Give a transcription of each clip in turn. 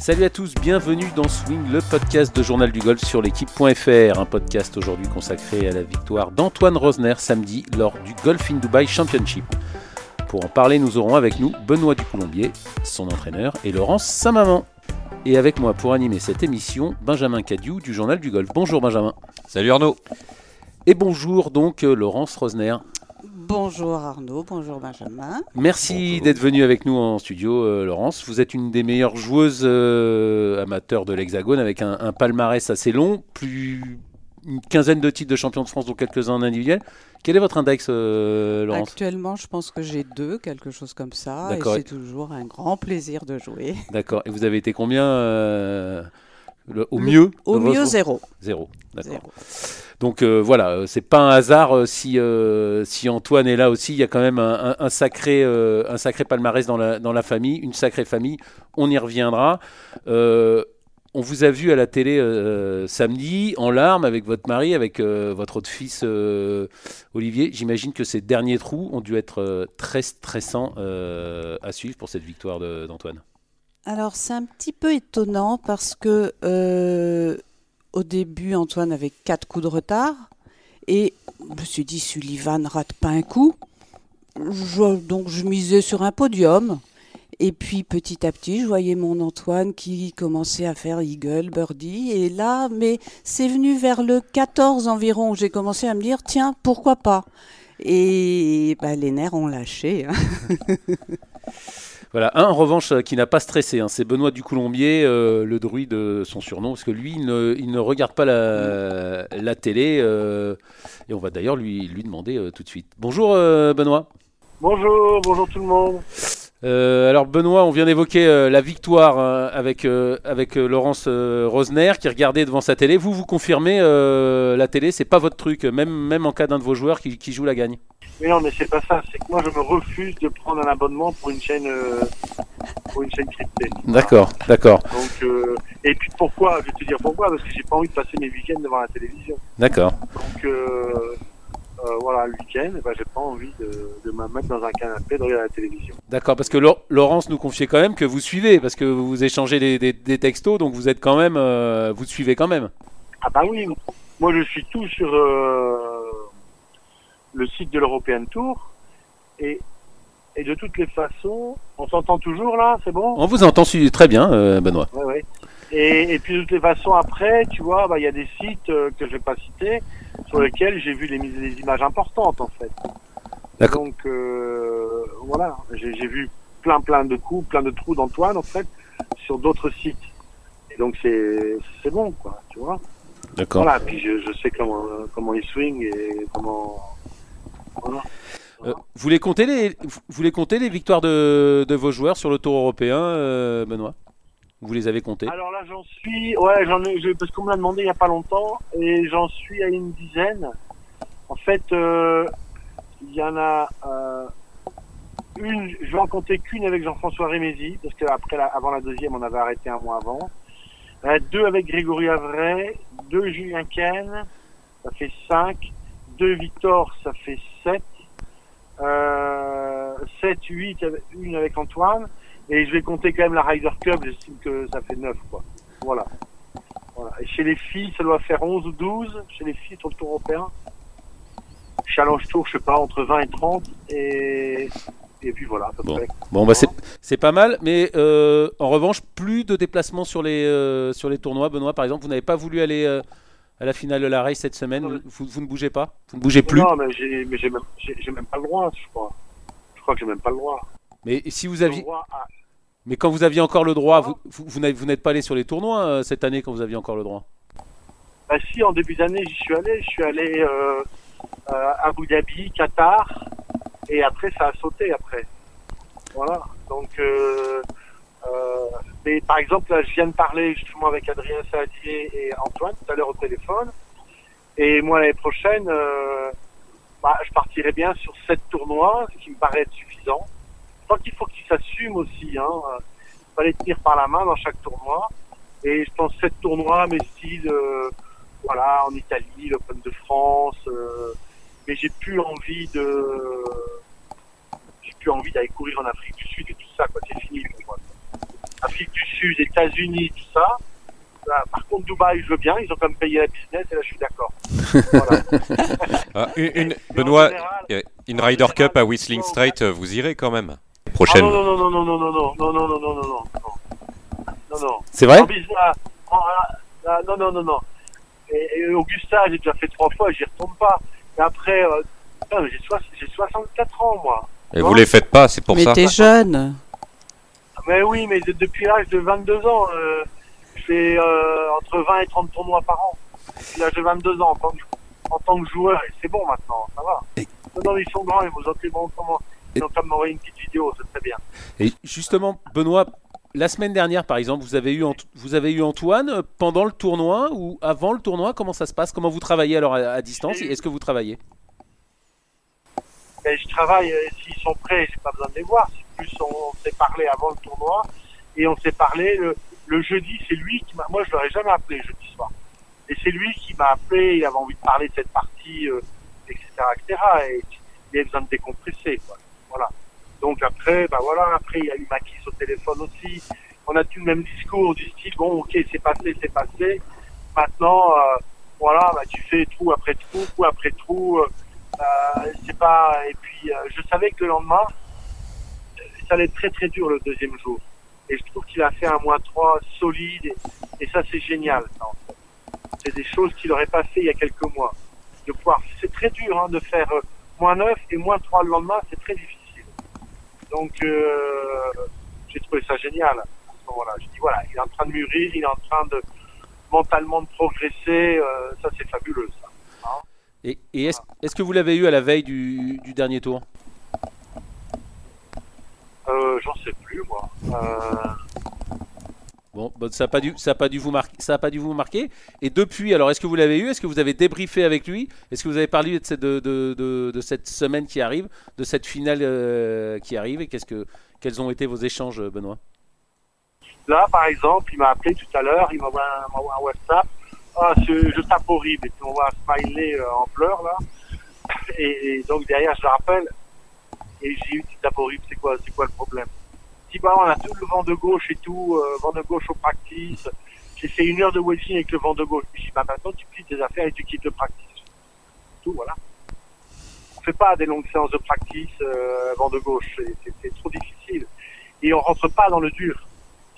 Salut à tous, bienvenue dans Swing, le podcast de Journal du Golf sur l'équipe.fr. Un podcast aujourd'hui consacré à la victoire d'Antoine Rosner samedi lors du Golf in Dubai Championship. Pour en parler, nous aurons avec nous Benoît Ducoulombier, son entraîneur, et Laurence Samaman. Et avec moi pour animer cette émission, Benjamin Cadieu du Journal du Golf. Bonjour Benjamin. Salut Arnaud. Et bonjour donc euh, Laurence Rosner. Bonjour Arnaud, bonjour Benjamin. Merci d'être venu avec nous en studio, euh, Laurence. Vous êtes une des meilleures joueuses euh, amateurs de l'Hexagone avec un, un palmarès assez long, plus une quinzaine de titres de champion de France, dont quelques-uns en individuel. Quel est votre index, euh, Laurence? Actuellement, je pense que j'ai deux, quelque chose comme ça. Et D'accord. c'est toujours un grand plaisir de jouer. D'accord. Et vous avez été combien euh, le- Au mieux? Au mieux, zéro. Zéro. D'accord. Donc euh, voilà, euh, c'est pas un hasard euh, si, Antoine est là aussi. Il y a quand même un, sacré, un sacré palmarès dans la, dans la famille, une sacrée famille. On y reviendra. On vous a vu à la télé samedi en larmes avec votre mari, avec votre autre fils Olivier. J'imagine que ces derniers trous ont dû être très stressants à suivre pour cette victoire d'Antoine. Alors, c'est un petit peu étonnant parce que au début, Antoine avait quatre coups de retard. Et je me suis dit, Sullivan rate pas un coup. Donc, je misais sur un podium. Et puis, petit à petit, je voyais mon Antoine qui commençait à faire eagle, birdie. Et là, mais c'est venu vers le 14 environ j'ai commencé à me dire, tiens, pourquoi pas? Et bah, les nerfs ont lâché. hein. Voilà, un en revanche euh, qui n'a pas stressé, hein, c'est Benoît Ducoulombier, euh, le druide de son surnom, parce que lui, il ne, regarde pas la, télé, euh, et on va d'ailleurs lui, lui demander euh, tout de suite. Bonjour euh, Benoît. Bonjour, bonjour tout le monde. Euh, alors Benoît, on vient d'évoquer euh, la victoire euh, avec, euh, avec Laurence Rosner qui regardait devant sa télé. Vous, vous confirmez, la télé, c'est pas votre truc, même, même en cas d'un de vos joueurs qui, qui joue la gagne? Mais non, mais c'est pas ça. C'est que moi, je me refuse de prendre un abonnement pour une chaîne, pour une chaîne cryptée. D'accord, d'accord, Donc, et puis pourquoi? Je vais te dire pourquoi. Parce que j'ai pas envie de passer mes week-ends devant la télévision. d'accord. Donc, euh, voilà, le week-end, eh ben, j'ai pas envie de, de me mettre dans un canapé de regarder la télévision. D'accord, parce que Lau- Laurence nous confiait quand même que vous suivez, parce que vous échangez des, des- des textos, donc vous êtes quand même, euh, vous suivez quand même. Ah bah oui, moi je suis tout sur euh, le site de l'European Tour. Et, et de toutes les façons, on s'entend toujours là, c'est bon? On vous entend très bien, Benoît. Ouais, ouais. Et, et puis de toutes les façons, après, tu vois, bah, il y a des sites euh, que je vais pas citer sur lesquels j'ai vu les, les images importantes, en fait. D'accord. Donc, euh, voilà, j'ai j'ai vu plein, plein de coups, plein de trous d'Antoine, en fait, sur d'autres sites. Et donc, c'est c'est bon, quoi, tu vois. D'accord. Voilà, puis je, je sais comment, comment il swing et comment... Voilà. Euh, vous voulez compter les, vous voulez compter les victoires de, de vos joueurs sur le Tour européen, euh, Benoît? Vous les avez comptés Alors là, j'en suis, ouais, j'en ai, parce qu'on me l'a demandé il y a pas longtemps, et j'en suis à une dizaine. En fait, euh, il y en a euh, une, je vais en compter qu'une avec Jean-François Rémézy, parce que après, la- avant la deuxième, on avait arrêté un mois avant. Euh, deux avec Grégory Avray, deux Julien Ken, ça fait cinq. Deux Victor, ça fait sept. Euh, sept, huit, une avec Antoine. Et je vais compter quand même la Ryder Cup, j'estime que ça fait 9, quoi. Voilà. voilà. Et chez les filles, ça doit faire 11 ou 12, chez les filles sur le tour européen. Challenge Tour, je sais pas, entre 20 et 30. Et, et puis voilà, à peu Bon. près. Bon, bah c'est, c'est pas mal, mais euh, en revanche, plus de déplacements sur les, euh, sur les tournois. Benoît, par exemple, vous n'avez pas voulu aller euh, à la finale de la race cette semaine. Non, Vous, vous ne bougez pas Vous ne bougez plus Non, mais j'ai, mais j'ai même, même pas le droit, je crois. Je crois que j'ai même pas le droit. Mais si vous Le aviez, droit à- mais quand vous aviez encore le droit, vous, vous, vous n'êtes pas allé sur les tournois euh, cette année quand vous aviez encore le droit? Bah si, en début d'année, j'y suis allé. Je suis allé euh, euh, à Abu Dhabi, Qatar, et après, ça a sauté après. Voilà. Donc, euh, mais par exemple, là, je viens de parler justement avec Adrien Saladier et Antoine tout à l'heure au téléphone. Et moi, l'année prochaine, bah, je partirai bien sur sept tournois, ce qui me paraît être suffisant. Je crois qu'il faut qu'ils s'assument aussi. Hein. Il faut les tenir par la main dans chaque tournoi. Et je pense sept tournois, mais euh, voilà, en Italie, l'Open de France. euh, mais j'ai plus envie de, j'ai plus envie d'aller courir en Afrique du Sud et tout ça, quoi. C'est fini pour moi. Afrique du Sud, États-Unis, tout ça. Bah, par contre, Dubaï, je veux bien. Ils ont quand même payé la business et là, je suis d'accord. Voilà. Ah, une, une- Benoît, général- une Ryder général, Cup à Whistling non, Straight, euh, vous irez quand même. Ah Prochaine. non, non, non, non, non, non, non, non, non, non, non, non, non, non, non, non. C'est vrai ah, ah, ah, non, non, non, non. Et, et Augusta, j'ai déjà fait trois fois, j'y retourne pas. Et après, euh, mais j'ai soix- j'ai 64 ans, moi. Et vous les faites pas, c'est pour Mais ça. t'es jeune. Mais oui, mais de- depuis l'âge de 22 ans, euh, je fais euh, entre 20 et 30 tournois par an. Depuis l'âge de 22 ans, en tant que, en tant que joueur, et c'est bon maintenant, ça va. Et- Non, non, ils sont grands, ils vous ont bon, comment M'envoyer une petite vidéo, c'est très bien. Et justement, Benoît, la semaine dernière, par exemple, vous avez eu, Ant- vous avez eu Antoine euh, pendant le tournoi ou avant le tournoi Comment ça se passe? Comment vous travaillez alors à, distance? Est-ce que vous travaillez? Et je travaille, euh, s'ils sont prêts, j'ai pas besoin de les voir. C'est plus, on, on s'est parlé avant le tournoi et on s'est parlé le, le jeudi. C'est lui qui m'a. Moi, je l'aurais jamais appelé jeudi soir. Et c'est lui qui m'a appelé. Il avait envie de parler de cette partie, euh, etc., etc. Et il avait besoin de décompresser, quoi. Voilà. Donc après, bah voilà. Après, il y a eu Makis au téléphone aussi. On a tout le même discours du style bon, ok, c'est passé, c'est passé. Maintenant, euh, voilà, bah, tu fais trou après trou, coup après trou. euh, euh, c'est pas et puis euh, je savais que le lendemain ça allait être très très dur le deuxième jour et je trouve qu'il a fait un moins 3 solide et, ça c'est génial c'est des choses qu'il n'aurait pas fait il y a quelques mois de pouvoir c'est très dur hein, de faire moins 9 et moins 3 le lendemain c'est très difficile donc euh, j'ai trouvé ça génial à ce moment-là. Je dis voilà il est en train de mûrir il est en train de mentalement de progresser euh, ça c'est fabuleux ça. Et, et est-ce est-ce que vous l'avez eu à la veille du, du dernier tour? Euh, j'en sais plus moi. Euh, Bon, bon, ça n'a pas dû, ça a pas dû vous marquer, ça a pas dû vous marquer. Et depuis, alors, est-ce que vous l'avez eu? Est-ce que vous avez débriefé avec lui? Est-ce que vous avez parlé de cette, de, de, de- cette semaine qui arrive, de cette finale euh, qui arrive? Et qu'est-ce que, quels ont été vos échanges, Benoît? Là, par exemple, il m'a appelé tout à l'heure, il m'a envoyé un, WhatsApp. Ah, je, tape horrible. Et puis on voit un smiley euh, en pleurs, là. Et, donc derrière, je le rappelle. Et j'ai eu, tu tapes horrible, c'est quoi, c'est quoi le problème? Si bah, on a tout le vent de gauche et tout, euh, vent de gauche au practice. J'ai fait une heure de wedging avec le vent de gauche. Je dis, bah maintenant, tu quittes tes affaires et tu quittes le practice. Tout, voilà. On fait pas des longues séances de practice, euh, vent de gauche. C'est- trop difficile. Et on rentre pas dans le dur.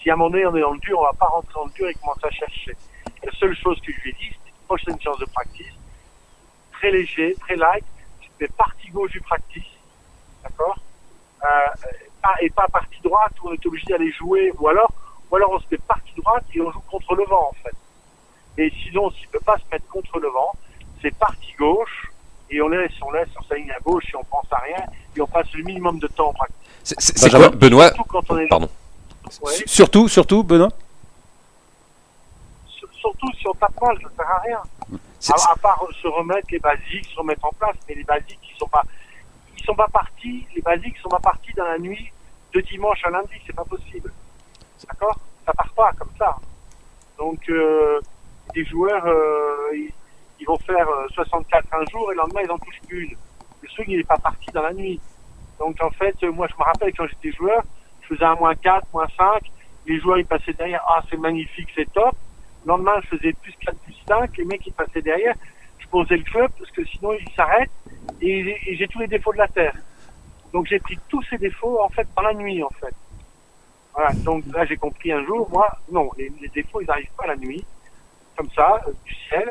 Si à un moment donné on est dans le dur, on va pas rentrer dans le dur et commencer à chercher. La seule chose que je lui ai dit, c'est prochaine séance de practice, très léger, très light, tu fais partie gauche du practice, d'accord? Euh, pas- Et pas partie droite où on est obligé d'aller jouer, ou alors, ou alors on se met partie droite et on joue contre le vent en fait. Et sinon, s'il ne peut pas se mettre contre le vent, c'est partie gauche et on laisse, on laisse, on s'aligne à gauche et on pense à rien et on passe le minimum de temps en practice. C'est- quoi, Benoît Surtout quand on est Pardon. Ouais. Surtout, surtout, Benoît Sur- surtout si on tape mal, ça sert à rien. À, à part se remettre les basiques, se remettre en place, mais les basiques, ils sont pas, ils sont pas partis. Les basiques sont pas partis dans la nuit de dimanche à lundi, c'est pas possible. D'accord? Ça part pas comme ça. Donc euh, des joueurs, euh, ils, vont faire euh, 64 un jour et le lendemain ils en touchent qu'une. Le swing il est pas parti dans la nuit. Donc en fait, euh, moi je me rappelle quand j'étais joueur, je faisais un moins 4, moins 5, les joueurs ils passaient derrière, ah c'est magnifique, c'est top. Le lendemain, je faisais plus 4, plus 5. Les mecs, ils passaient derrière. Posais le club parce que sinon, ils s'arrêtent. Et, j'ai tous les défauts de la terre. Donc, j'ai pris tous ces défauts, en fait, dans la nuit, en fait. Voilà. Donc, là, j'ai compris un jour, moi, non, les, défauts, ils n'arrivent pas la nuit. Comme ça, euh, du ciel.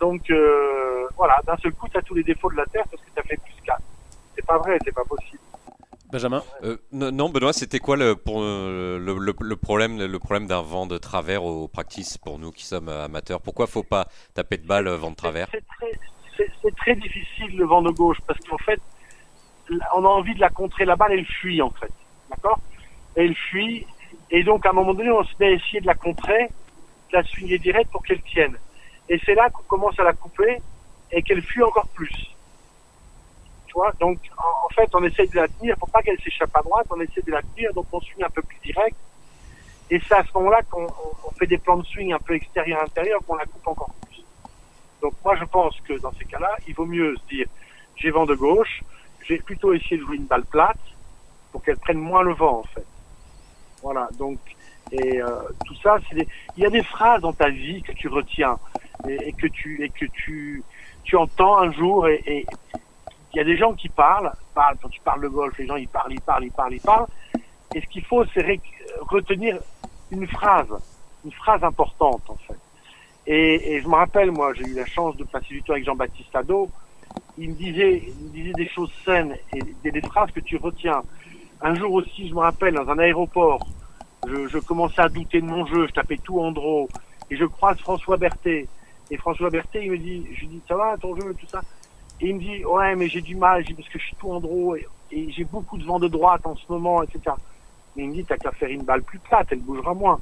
Donc, euh, voilà, d'un seul coup, tu as tous les défauts de la terre parce que tu as fait plus 4. C'est pas vrai, c'est pas possible. Benjamin Euh, non, Benoît, c'était quoi le, pour, euh, le, le- le problème, le problème d'un vent de travers au practice pour nous qui sommes euh, amateurs? Pourquoi faut pas taper de balle vent de travers? C'est très, difficile le vent de gauche parce qu'en fait, on a envie de la contrer. La balle, elle fuit en fait, d'accord? Elle fuit. Et donc à un moment donné, on se met à essayer de la contrer, de la swinguer direct pour qu'elle tienne. Et c'est là qu'on commence à la couper et qu'elle fuit encore plus. Tu vois? Donc en, fait, on essaie de la tenir pour pas qu'elle s'échappe à droite, on essaie de la tenir, donc on swing un peu plus direct. Et c'est à ce moment-là qu'on on- fait des plans de swing un peu extérieur-intérieur, qu'on la coupe encore plus. Donc moi je pense que dans ces cas-là, il vaut mieux se dire j'ai vent de gauche, j'ai plutôt essayé de jouer une balle plate pour qu'elle prenne moins le vent en fait. Voilà, donc Et euh, tout ça, c'est il y a des phrases dans ta vie que tu retiens et, que tu et que tu tu entends un jour et il y a des gens qui parlent, parlent quand tu parles de golf, les gens ils parlent, ils parlent, ils parlent, ils parlent. Et ce qu'il faut, c'est retenir une phrase, une phrase importante en fait. Et, je me rappelle, moi, j'ai eu la chance de passer du temps avec Jean-Baptiste Ado. Il me disait, il me disait des choses saines et des, phrases que tu retiens. Un jour aussi, je me rappelle, dans un aéroport, je, je commençais à douter de mon jeu, je tapais tout en draw, et je croise François Berthet. Et François Berthet, il me dit, je lui dis, ça va ton jeu, tout ça? Il me dit, ouais, mais j'ai du mal, parce que je suis tout en draw, et, et j'ai beaucoup de vent de droite en ce moment, etc. Mais il me dit, t'as qu'à faire une balle plus plate, elle bougera moins.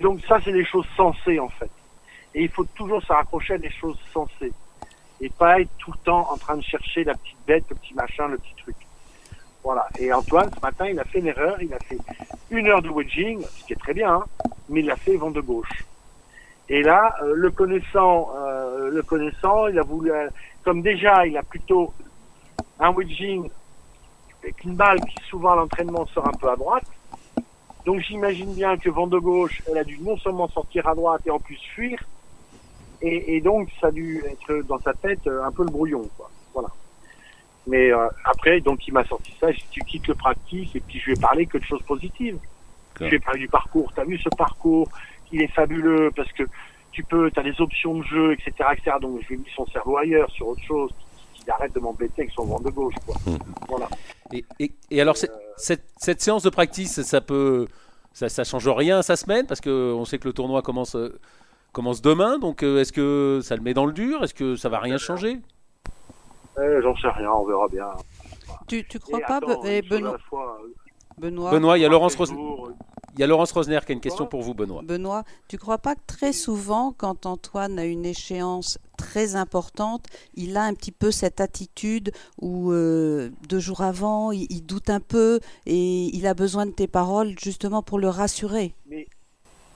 Donc ça, c'est des choses sensées, en fait. Et il faut toujours se raccrocher à des choses sensées. Et pas être tout le temps en train de chercher la petite bête, le petit machin, le petit truc. Voilà. Et Antoine, ce matin, il a fait une erreur. Il a fait une heure de wedging, ce qui est très bien, hein, mais il a fait vent de gauche. Et là, euh, le connaissant, euh, le connaissant, il a voulu, euh, comme déjà, il a plutôt un wedging avec une balle qui souvent à l'entraînement sort un peu à droite. Donc j'imagine bien que vent de gauche, elle a dû non seulement sortir à droite et en plus fuir. Et, et donc ça a dû être dans sa tête euh, un peu le brouillon, quoi. Voilà. Mais euh, après, donc il m'a sorti ça. J'ai dit, tu quittes le practice et puis je lui ai parlé que de choses positives. Je lui ai parlé du parcours. T'as vu ce parcours? Il est fabuleux parce que tu peux, t'as des options de jeu, etc., etc. Donc je lui ai mis son cerveau ailleurs, sur autre chose, qu'il arrête de m'embêter avec son vent de gauche, quoi. Voilà. Et, et- et alors, cette, cette séance de practice, ça peut, ça, ça change rien à sa semaine? Parce que on sait que le tournoi commence, commence demain. Donc, euh, est-ce que ça le met dans le dur? Est-ce que ça va rien changer? Eh, J'en sais rien, on verra bien. Tu, tu crois Et pas, attends, Benoît, fois, Benoît, Benoît, il y a Laurence, après Ros- jour, euh, il y a Laurence Rosner qui a une question pour vous, Benoît. Benoît, tu crois pas que très souvent, quand Antoine a une échéance très importante, il a un petit peu cette attitude où euh, deux jours avant, il, il doute un peu et il a besoin de tes paroles justement pour le rassurer? Mais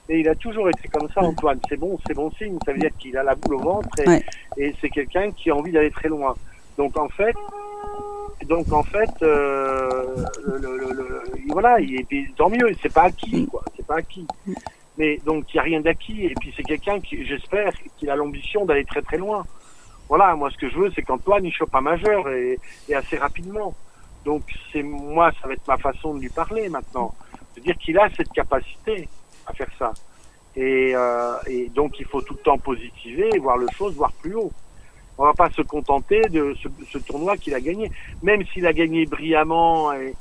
il a toujours été comme ça, Antoine. C'est bon, c'est bon signe. Ça veut dire qu'il a la boule au ventre et, Ouais. et c'est quelqu'un qui a envie d'aller très loin. Donc en fait, donc en fait, euh, le, voilà, il est puis tant mieux. C'est pas acquis, quoi. C'est pas acquis. Mais donc il y a rien d'acquis. Et puis c'est quelqu'un qui, j'espère, qu'il a l'ambition d'aller très très loin. Voilà, moi ce que je veux, c'est qu'Antoine il chope un majeur et, et assez rapidement. Donc c'est moi, ça va être ma façon de lui parler maintenant, de dire qu'il a cette capacité à faire ça. Et, euh, et donc il faut tout le temps positiver, et voir le chose, voir plus haut. On va pas se contenter de ce, tournoi qu'il a gagné, même s'il a gagné brillamment et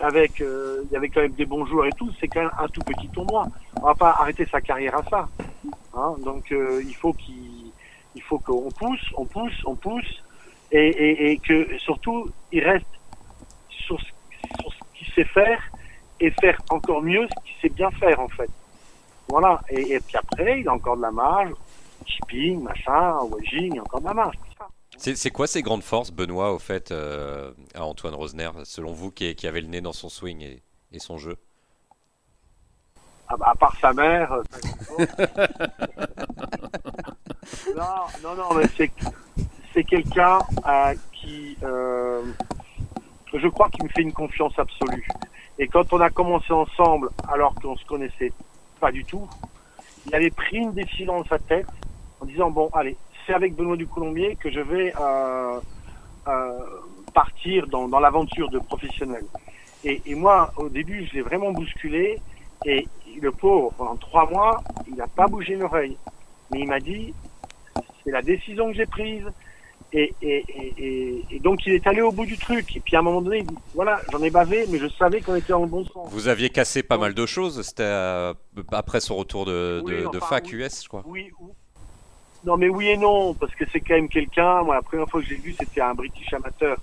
avec, euh, il y avait quand même des bons joueurs et tout. C'est quand même un tout petit tournoi. On va pas arrêter sa carrière à ça. Hein donc euh, il faut qu'il, il faut qu'on pousse, on pousse, on pousse, et, et, et que surtout il reste sur ce, sur ce qu'il sait faire et faire encore mieux ce qu'il sait bien faire en fait. Voilà. Et puis après, il a encore de la marge, chipping, machin, wedging, il y a encore de la marge. C'est c'est quoi ses grandes forces, Benoît, au fait, euh, à Antoine Rosner, selon vous, qui, qui avait le nez dans son swing et, et son jeu? Ah bah, à part sa mère. euh, non, non, non, mais c'est c'est quelqu'un euh, qui, euh, je crois, qu'il me fait une confiance absolue. Et quand on a commencé ensemble, alors qu'on se connaissait pas du tout, il avait pris une décision dans sa tête en disant bon, allez, c'est avec Benoît du Colombier que je vais euh, euh, partir dans, dans l'aventure de professionnel. Et, et moi, au début, je l'ai vraiment bousculé. Et le pauvre, pendant trois mois, il n'a pas bougé une oreille. Mais il m'a dit, c'est la décision que j'ai prise. Et, et, et, donc il est allé au bout du truc. Et puis à un moment donné, il dit, voilà, j'en ai bavé, mais je savais qu'on était dans le bon sens. Vous aviez cassé pas mal de choses, c'était euh, après son retour de, de, Oui, de enfin, fac oui. US, je crois. Oui, ou- non mais oui et non, parce que c'est quand même quelqu'un. Moi, la première fois que j'ai vu, c'était un British amateur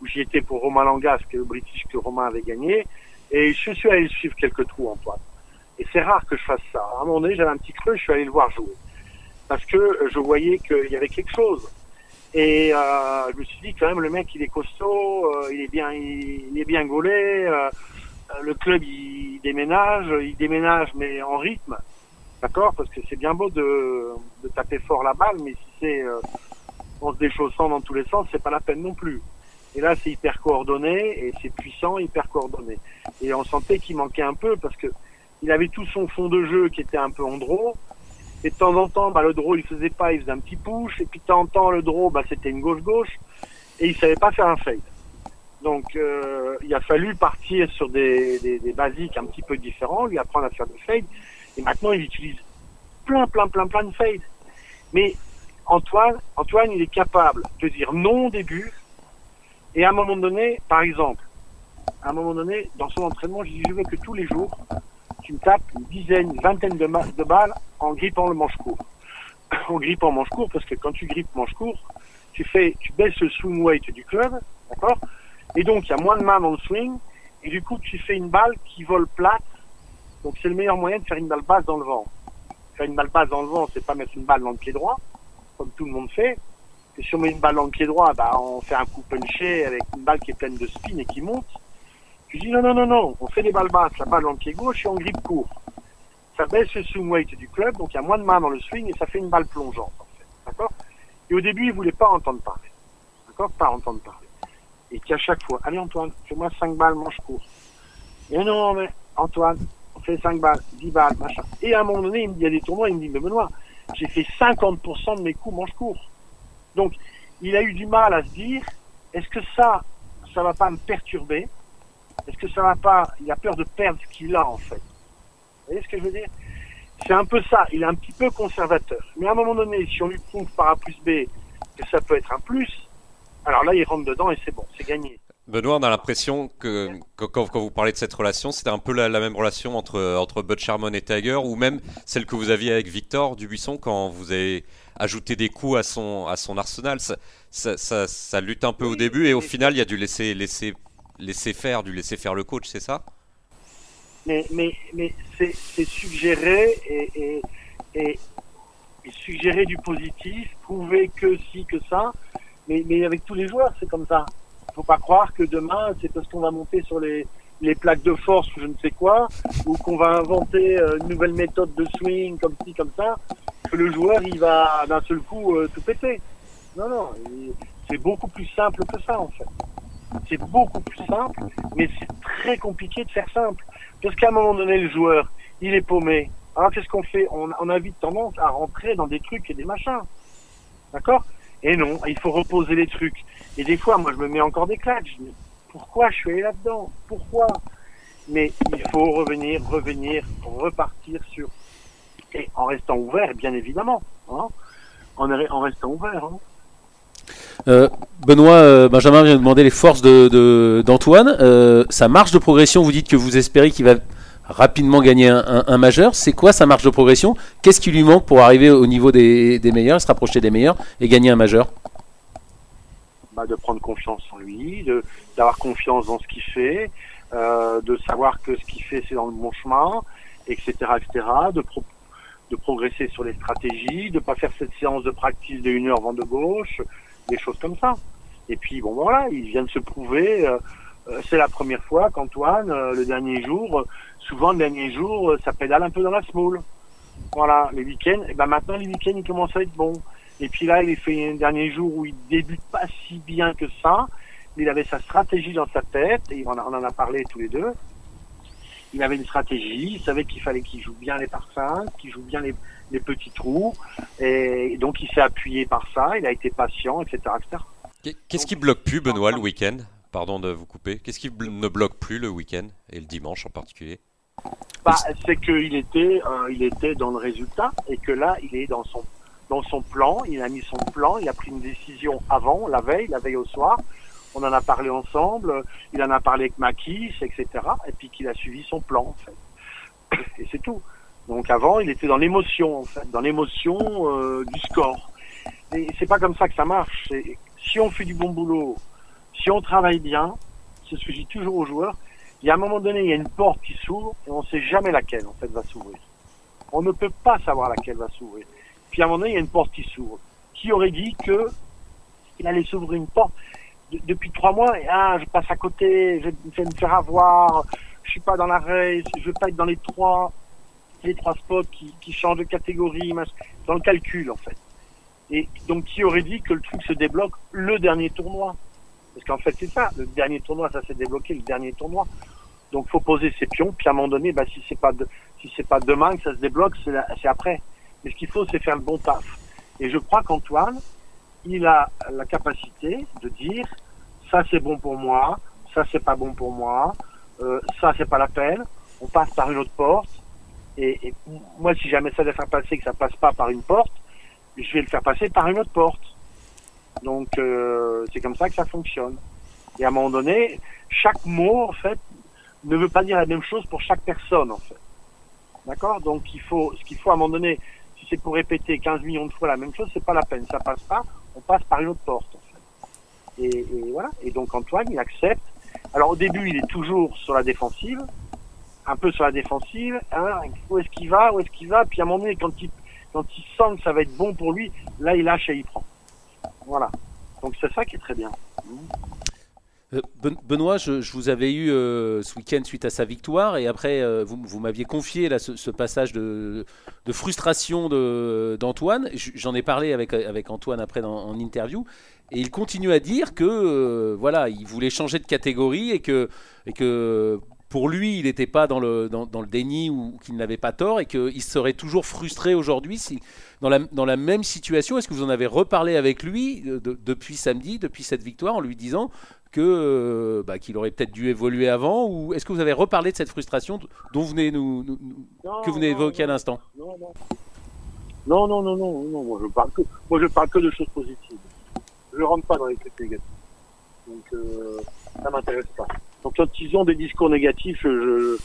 où j'y étais pour Romain Langas, qui le British que Romain avait gagné. Et je suis allé suivre quelques trous, Antoine. Et c'est rare que je fasse ça. À un moment donné, j'avais un petit creux, je suis allé le voir jouer. Parce que euh, je voyais qu'il y avait quelque chose. Et euh, je me suis dit, quand même, le mec, il est costaud, euh, il est bien, il, est bien gaulé. euh, le club, il déménage, il déménage, mais en rythme. D'accord Parce que c'est bien beau de, de taper fort la balle, mais si c'est euh, en se déchaussant dans tous les sens, c'est pas la peine non plus. Et là, c'est hyper coordonné et c'est puissant, hyper coordonné. Et on sentait qu'il manquait un peu parce que il avait tout son fond de jeu qui était un peu en draw. Et de temps en temps, bah, le draw, il faisait pas, il faisait un petit push. Et puis de temps en temps, le draw, bah, c'était une gauche-gauche. Et il savait pas faire un fade. Donc, euh, il a fallu partir sur des, des, des, basiques un petit peu différents, lui apprendre à faire des fades. Et maintenant, il utilise plein, plein, plein, plein de fades. Mais Antoine, Antoine, il est capable de dire non au début. Et à un moment donné, par exemple, à un moment donné, dans son entraînement, je dis, je veux que tous les jours, tu me tapes une dizaine, une vingtaine de, balles en grippant le manche court. en grippant manche court, parce que quand tu grippes manche court, tu fais, tu baisses le swing weight du club, d'accord? Et donc, il y a moins de mains dans le swing, et du coup, tu fais une balle qui vole plate. Donc, c'est le meilleur moyen de faire une balle basse dans le vent. Faire une balle basse dans le vent, c'est pas mettre une balle dans le pied droit, comme tout le monde fait. Et si on met une balle dans le pied droit, bah, on fait un coup punché avec une balle qui est pleine de spin et qui monte. Je dis non, non, non, non, on fait des balles basses, la balle dans le pied gauche et on grippe court. Ça baisse le swing weight du club, donc il y a moins de mains dans le swing et ça fait une balle plongeante, en fait. D'accord? Et au début, il voulait pas entendre parler. D'accord? Pas entendre parler. Et qu'à chaque fois, allez Antoine, fais-moi 5 balles, manche court. Et non, mais Antoine, fait 5 balles, 10 balles, machin. Et à un moment donné, il me dit, il y a des tournois, il me dit, mais Benoît, j'ai fait 50% de mes coups manche court. Donc, il a eu du mal à se dire, est-ce que ça, ça va pas me perturber? Est-ce que ça va pas Il a peur de perdre ce qu'il a en fait? Vous voyez ce que je veux dire? C'est un peu ça. Il est un petit peu conservateur. Mais à un moment donné, si on lui prouve par A plus B que ça peut être un plus, alors là, il rentre dedans et c'est bon, c'est gagné. Benoît, on a l'impression que, quand, vous parlez de cette relation, c'était un peu la, même relation entre, entre Bud Sharman et Tiger, ou même celle que vous aviez avec Victor Dubuisson quand vous avez ajouté des coups à son, à son arsenal. Ça, ça, lutte un peu au début et au final, il y a dû laisser, laisser laisser faire, du laisser faire le coach, c'est ça? Mais, mais, mais c'est suggérer et, et, suggérer du positif, prouver que si, que ça. Mais, mais avec tous les joueurs, c'est comme ça. Faut pas croire que demain, c'est parce qu'on va monter sur les, les plaques de force ou je ne sais quoi, ou qu'on va inventer euh, une nouvelle méthode de swing comme ci, comme ça, que le joueur, il va d'un seul coup euh, tout péter. Non, non, c'est beaucoup plus simple que ça, en fait. C'est beaucoup plus simple, mais c'est très compliqué de faire simple. Parce qu'à un moment donné, le joueur, il est paumé. Alors qu'est-ce qu'on fait? On, on, a vite tendance à rentrer dans des trucs et des machins. D'accord? Et non, il faut reposer les trucs. Et des fois, moi, je me mets encore des claques. Je pourquoi je suis allé là-dedans? Pourquoi? Mais il faut revenir, revenir, repartir sur... Et en restant ouvert, bien évidemment. Hein en, restant ouvert. Hein euh, Benoît, euh, Benjamin vient de demander les forces d'Antoine. De, euh, sa marche de progression, vous dites que vous espérez qu'il va rapidement gagner un, majeur. C'est quoi sa marche de progression? Qu'est-ce qui lui manque pour arriver au niveau des, meilleurs, se rapprocher des meilleurs et gagner un majeur? Bah, De prendre confiance en lui, d'avoir confiance dans ce qu'il fait, de savoir que ce qu'il fait c'est dans le bon chemin, etc. etc. de, de progresser sur les stratégies, de pas faire cette séance de pratique de une heure vent de gauche, des choses comme ça. Et puis bon voilà, il vient de se prouver. Euh, euh, c'est la première fois qu'Antoine, euh, le dernier jour, souvent le dernier jour, ça pédale un peu dans la small. Voilà, les week-ends. Et ben maintenant les week-ends ils commencent à être bons. Et puis là, il fait un dernier jour où il débute pas si bien que ça. Il avait sa stratégie dans sa tête, et on, en a parlé tous les deux. Il avait une stratégie, il savait qu'il fallait qu'il joue bien les parfums, qu'il joue bien les, petits trous. Et donc il s'est appuyé par ça, il a été patient, etc. Qu'est-ce qui bloque plus, Benoît, le week-end? Pardon de vous couper. Qu'est-ce qui ne bloque plus le week-end et le dimanche en particulier? Bah, C'est qu'il était, euh, il était dans le résultat et que là, il est dans son, dans son plan. Il a mis son plan, il a pris une décision avant, la veille, la veille au soir. On en a parlé ensemble, il en a parlé avec Makis, etc. Et puis qu'il a suivi son plan, en fait. Et c'est tout. Donc avant, il était dans l'émotion, en fait, dans l'émotion euh, du score. Et c'est pas comme ça que ça marche. Si on fait du bon boulot, si on travaille bien, c'est ce que je dis toujours aux joueurs, il y a un moment donné, il y a une porte qui s'ouvre et on ne sait jamais laquelle, en fait, va s'ouvrir. On ne peut pas savoir laquelle va s'ouvrir. Puis à un moment donné, il y a une porte qui s'ouvre. Qui aurait dit que il allait s'ouvrir une porte depuis trois mois et ah, je passe à côté, je vais me faire avoir, je suis pas dans la race, je veux pas être dans les trois les trois spots qui, qui changent de catégorie, dans le calcul en fait. Et donc qui aurait dit que le truc se débloque le dernier tournoi? Parce qu'en fait c'est ça, le dernier tournoi ça s'est débloqué le dernier tournoi. Donc faut poser ses pions, puis à un moment donné, bah, si c'est pas de, Si c'est pas demain que ça se débloque, c'est après. Mais ce qu'il faut, c'est faire le bon taf. Et je crois qu'Antoine, il a la capacité de dire ça c'est bon pour moi, ça c'est pas bon pour moi, euh, ça c'est pas la peine, on passe par une autre porte. Et, et moi, si jamais ça doit faire passer que ça passe pas par une porte, je vais le faire passer par une autre porte. Donc euh, c'est comme ça que ça fonctionne. Et à un moment donné, chaque mot en fait ne veut pas dire la même chose pour chaque personne en fait. D'accord? Donc il faut, ce qu'il faut à un moment donné, si c'est pour répéter 15 millions de fois la même chose, c'est pas la peine. Ça passe pas, on passe par une autre porte. En fait. et, et voilà. Et donc Antoine, il accepte. Alors au début, il est toujours sur la défensive, un peu sur la défensive. Hein, où est-ce qu'il va Où est-ce qu'il va? Puis à un moment donné, quand il, quand il sent que ça va être bon pour lui, là, il lâche et il prend. Voilà. Donc c'est ça qui est très bien. Euh, Ben- Benoît, je, vous avais eu euh, ce week-end suite à sa victoire et après euh, vous, vous m'aviez confié là, ce, passage de, de frustration d'Antoine. J'en ai parlé avec, avec Antoine après dans- en interview et il continue à dire que voilà, il voulait changer de catégorie et que, et que pour lui, il n'était pas dans le, dans, dans le déni ou qu'il n'avait pas tort et qu'il serait toujours frustré aujourd'hui si, dans, la, dans la même situation. Est-ce que vous en avez reparlé avec lui euh, de- depuis samedi, depuis cette victoire, en lui disant que euh, bah, qu'il aurait peut-être dû évoluer avant ou est-ce que vous avez reparlé de cette frustration dont vous venez nous, nous- nous- Non, que vous venez non, d'évoquer à l'instant? Non, non. Non, non, non, non, non, moi je parle que, moi je parle que de choses positives. Je rentre pas dans les trucs négatifs. Donc, euh, ça m'intéresse pas. Donc, quand ils ont des discours négatifs, je,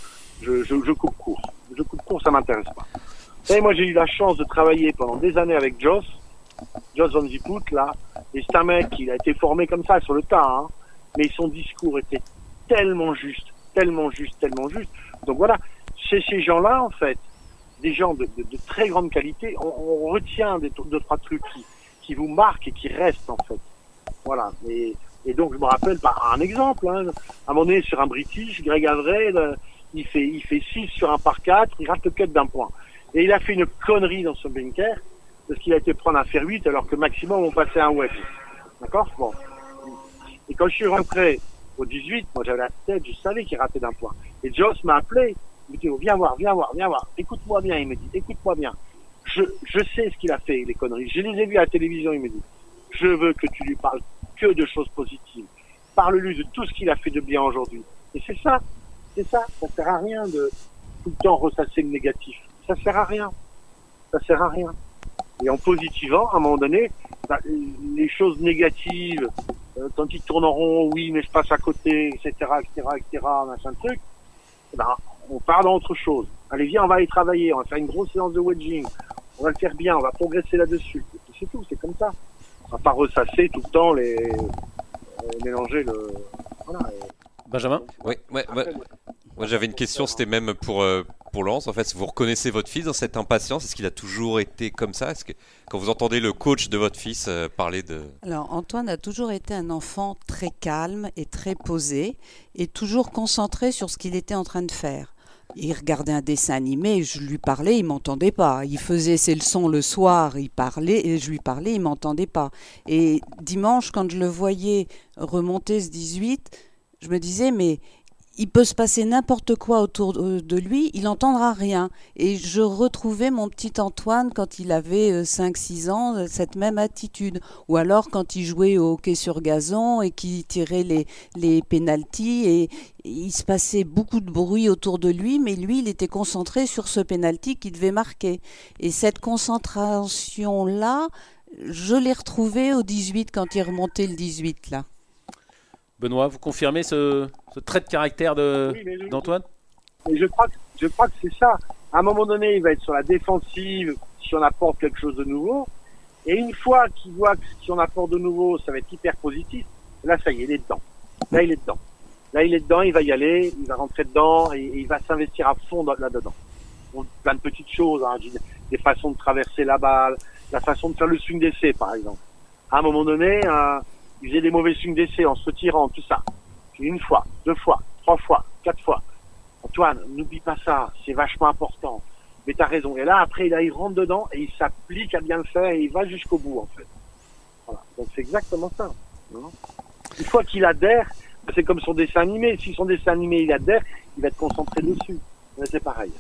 je, je, je coupe court. Je coupe court, ça m'intéresse pas. Savez, moi j'ai eu la chance de travailler pendant des années avec Joss, Joss Van Ziput, là, et c'est un mec, il a été formé comme ça, sur le tas, hein, mais son discours était tellement juste, tellement juste, tellement juste. Donc voilà, c'est ces gens-là, en fait, des gens de, de, de très grande qualité, on, on retient des, deux, trois trucs qui, qui vous marquent et qui restent, en fait. Voilà. Et, et donc, je me rappelle, par un exemple, hein, à un moment donné, sur un British, Greg Avril, euh, il fait, il fait 6 sur un par 4, il rate le cut d'un point. Et il a fait une connerie dans son bunker, parce qu'il a été prendre un fer 8, alors que maximum, on passait un web. D'accord? Bon. Et quand je suis rentré au 18, moi j'avais la tête, je savais qu'il ratait d'un point. Et Joss m'a appelé, il me dit, oh, viens voir, viens voir, viens voir, écoute-moi bien, il me dit, écoute-moi bien. Je, je sais ce qu'il a fait, les conneries. Je les ai vues à la télévision, il me dit. Je veux que tu lui parles que de choses positives. Parle-lui de tout ce qu'il a fait de bien aujourd'hui. Et c'est ça, c'est ça. Ça sert à rien de tout le temps ressasser le négatif. Ça sert à rien. Ça sert à rien. Et en positivant, à un moment donné, bah, les choses négatives, euh, quand ils tournent en rond, oui, mais je passe à côté, etc., etc., etc., machin de truc, eh ben, on part dans autre chose. Allez, viens, on va aller travailler, on va faire une grosse séance de wedging, on va le faire bien, on va progresser là-dessus. C'est tout, c'est comme ça. On va pas ressasser tout le temps les, euh, mélanger le, voilà. et- Benjamin Oui, ouais, ouais. j'avais une question, c'était même pour, euh, pour Lance. En fait, vous reconnaissez votre fils dans cette impatience? Est-ce qu'il a toujours été comme ça? Est-ce que quand vous entendez le coach de votre fils euh, parler de. Alors Antoine a toujours été un enfant très calme et très posé et toujours concentré sur ce qu'il était en train de faire. Il regardait un dessin animé, je lui parlais, il m'entendait pas. Il faisait ses leçons le soir, il parlait et je lui parlais, il m'entendait pas. Et dimanche, quand je le voyais remonter ce 18, je me disais mais il peut se passer n'importe quoi autour de de lui, il n'entendra rien. Et je retrouvais mon petit Antoine quand il avait 5-6 ans, euh, cette même attitude. Ou alors quand il jouait au hockey sur gazon et qu'il tirait les, les pénalties et, et il se passait beaucoup de bruit autour de lui, mais lui, il était concentré sur ce pénalty qu'il devait marquer. Et cette concentration-là, je l'ai retrouvée au 18 quand il remontait le 18 là. Benoît, vous confirmez ce, ce trait de caractère de- oui, je- d'Antoine crois que, c'est ça. À un moment donné, il va être sur la défensive si on apporte quelque chose de nouveau. Et une fois qu'il voit que si on apporte de nouveau, ça va être hyper positif, là, ça y est, il est dedans. Là, il est dedans. Là, il est dedans, il va y aller, il va rentrer dedans et, et il va s'investir à fond dans- là-dedans. Bon, plein de petites choses, hein, des façons de traverser la balle, la façon de faire le swing d'essai, par exemple. À un moment donné, il faisait des mauvais swings d'essai en se retirant, tout ça. Une fois, deux fois, trois fois, quatre fois. Antoine, n'oublie pas ça, c'est vachement important. Mais t'as raison. Et là, après, là, il rentre dedans et il s'applique à bien le faire et il va jusqu'au bout, en fait. Voilà. Donc c'est exactement ça. hein. Une fois qu'il adhère, c'est comme son dessin animé. Si son dessin animé, il adhère, il va être concentré dessus. Mais c'est pareil.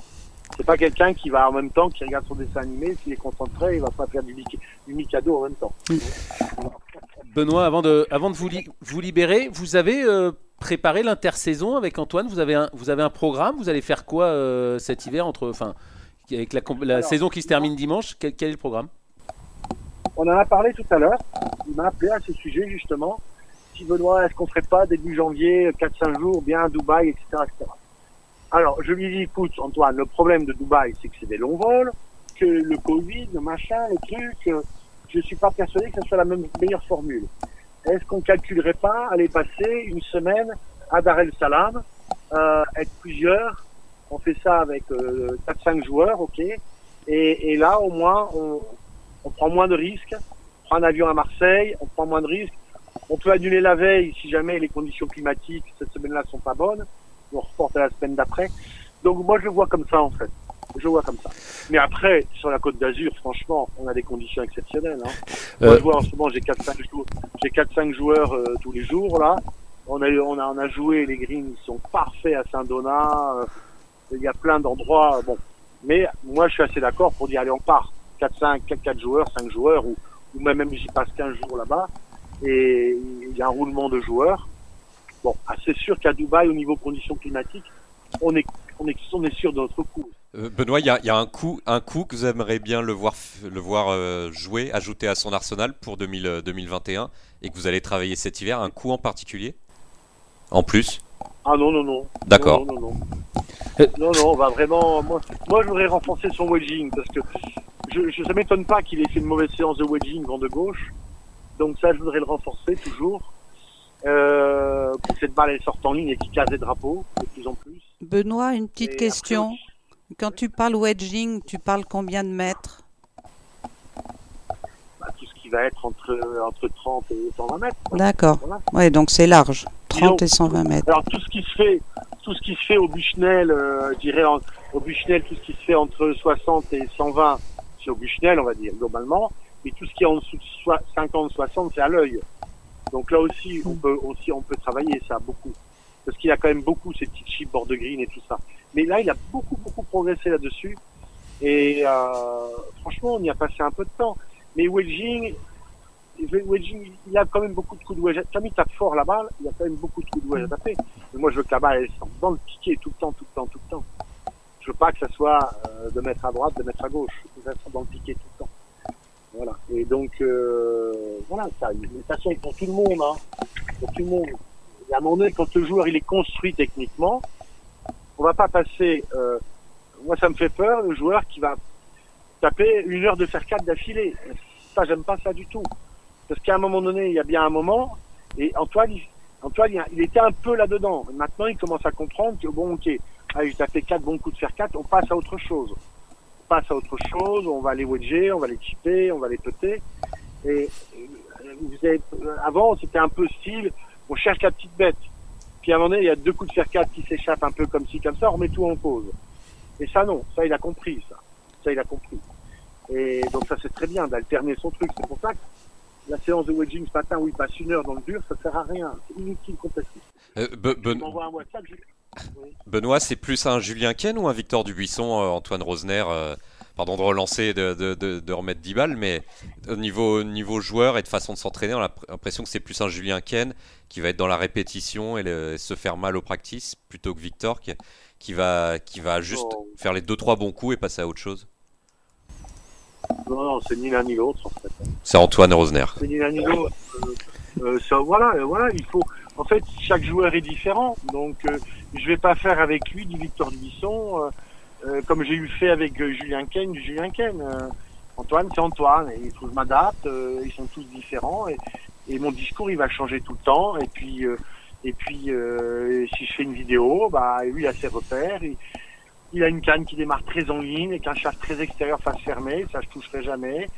C'est pas quelqu'un qui va en même temps, qui regarde son dessin animé, s'il est concentré, il va pas faire du, du Mikado en même temps. Benoît, avant de, avant de vous, li- vous libérer, vous avez euh, préparé l'intersaison avec Antoine. Vous avez un, vous avez un programme. Vous allez faire quoi euh, cet hiver entre, enfin, avec la, la Alors, saison qui se termine dimanche quel, quel est le programme? On en a parlé tout à l'heure. Il m'a appelé à ce sujet, justement. Si Benoît, est-ce qu'on ferait pas début janvier, 4-5 jours, bien à Dubaï, etc., etc. Alors, je lui dis, écoute, Antoine, le problème de Dubaï, c'est que c'est des longs vols, que le Covid, le machin, le truc, euh, je suis pas persuadé que ce soit la meilleure formule. Est-ce qu'on calculerait pas aller passer une semaine à Dar el Salam, euh, être plusieurs, on fait ça avec euh, 4-5 joueurs, ok, et, et là, au moins, on, on prend moins de risques, on prend un avion à Marseille, on prend moins de risques, on peut annuler la veille si jamais les conditions climatiques cette semaine-là sont pas bonnes, on reporte à la semaine d'après. Donc moi je le vois comme ça en fait, je vois comme ça. Mais après, sur la côte d'Azur, franchement, on a des conditions exceptionnelles. Hein. Moi Euh, je vois en ce moment, j'ai 4-5 joueurs, j'ai 4-5 joueurs euh, tous les jours là. On a, on a, on a joué, les greens ils sont parfaits à Saint-Donat. euh, il y a plein d'endroits, bon. Mais moi, je suis assez d'accord pour dire, allez, on part. 4, 5, 4, 4 joueurs, 5 joueurs, ou, ou même, même j'y passe 15 jours là-bas. Et il y a un roulement de joueurs. Bon, ah, c'est sûr qu'à Dubaï, au niveau conditions climatiques, on est, on est, on est sûr de notre coup. Euh, Benoît, il y a, il y a un, coup, un coup que vous aimeriez bien le voir, le voir euh, jouer, ajouter à son arsenal pour 2000, euh, 2021 et que vous allez travailler cet hiver, un coup en particulier? En plus? Ah non, non, non. D'accord. Non, non, non. Euh. Non, non, on va vraiment. Moi, moi je voudrais renforcer son wedging parce que je, je, ça m'étonne pas qu'il ait fait une mauvaise séance de wedging vent de gauche. Donc, ça, je voudrais le renforcer toujours. Euh, que cette balle elle sorte en ligne et qu'il casse des drapeaux de plus en plus. Benoît, une petite Et question. après, Quand tu parles wedging, tu parles combien de mètres bah, tout ce qui va être entre, entre 30 et 120 mètres. D'accord. Voilà. Ouais, donc c'est large. 30 Disons- et 120 mètres. Alors tout ce qui se fait, tout ce qui se fait au Bushnell, euh, je dirais en- au Bushnell, tout ce qui se fait entre 60 et 120, c'est au Bushnell, on va dire globalement. Et tout ce qui est en dessous de soi- 50, 60, c'est à l'œil. Donc là aussi, on peut aussi on peut travailler ça beaucoup, parce qu'il a quand même beaucoup ces petites chips bord de green et tout ça. Mais là, il a beaucoup beaucoup progressé là-dessus. Et euh, franchement, on y a passé un peu de temps. Mais wedging, wedging, il a quand même beaucoup de coups de wedge. Il tape fort la balle, il a quand même beaucoup de coups de wedge à taper. Mais moi, je veux que la balle elle sorte dans le piqué tout le temps, tout le temps, tout le temps. Je veux pas que ça soit euh, de mettre à droite, de mettre à gauche. Ça soit dans le piqué tout le temps. Voilà. Et donc, euh, voilà, ça, de toute façon, pour tout le monde, hein, pour tout le monde. Y a un moment donné, quand le joueur il est construit techniquement, on va pas passer. Euh, moi, ça me fait peur le joueur qui va taper une heure de faire quatre d'affilée. Ça, j'aime pas ça du tout. Parce qu'à un moment donné, il y a bien un moment, et Antoine, il, Antoine, il, était un peu là-dedans. Maintenant, il commence à comprendre que bon, ok, allez, j'ai tapé quatre bons coups de faire quatre, on passe à autre chose. On passe à autre chose, on va les wedger, on va les chipper, on va les peter. Et euh, vous avez, euh, avant, c'était un peu style, on cherche la petite bête. Puis à un moment donné, il y a deux coups de fer 4 qui s'échappent un peu comme ci, comme ça, on remet tout en pause. Et ça, non. Ça, il a compris, ça. Ça, il a compris. Et donc, ça, c'est très bien d'alterner son truc. C'est pour ça que la séance de wedging ce matin où il passe une heure dans le dur, ça sert à rien. C'est inutile complètement. Euh, Ben- un WhatsApp. je-. Benoît, c'est plus un Julien Ken ou un Victor Dubuisson, euh, Antoine Rosner euh, Pardon de relancer, de, de, de, de remettre 10 balles, mais au niveau, au niveau joueur et de façon de s'entraîner, on a l'impression que c'est plus un Julien Ken qui va être dans la répétition et, le- et se faire mal au practice plutôt que Victor qui, qui, va, qui va juste faire les 2-3 bons coups et passer à autre chose. Non, non, c'est ni l'un ni l'autre, en fait. C'est Antoine Rosner. C'est ni l'un ni l'autre. Euh, ça, voilà, voilà, il faut. En fait, chaque joueur est différent, donc je vais pas faire avec lui du Victor Dubuisson euh, euh, comme j'ai eu fait avec euh, Julien Ken, du Julien Ken. Antoine, c'est Antoine, et je m'adapte. ils sont tous différents, et, et mon discours il va changer tout le temps. Et puis, et puis, si je fais une vidéo, bah lui il a ses repères. Il, a une canne qui démarre très en ligne, avec un shaft très extérieur face fermée, ça je toucherai jamais.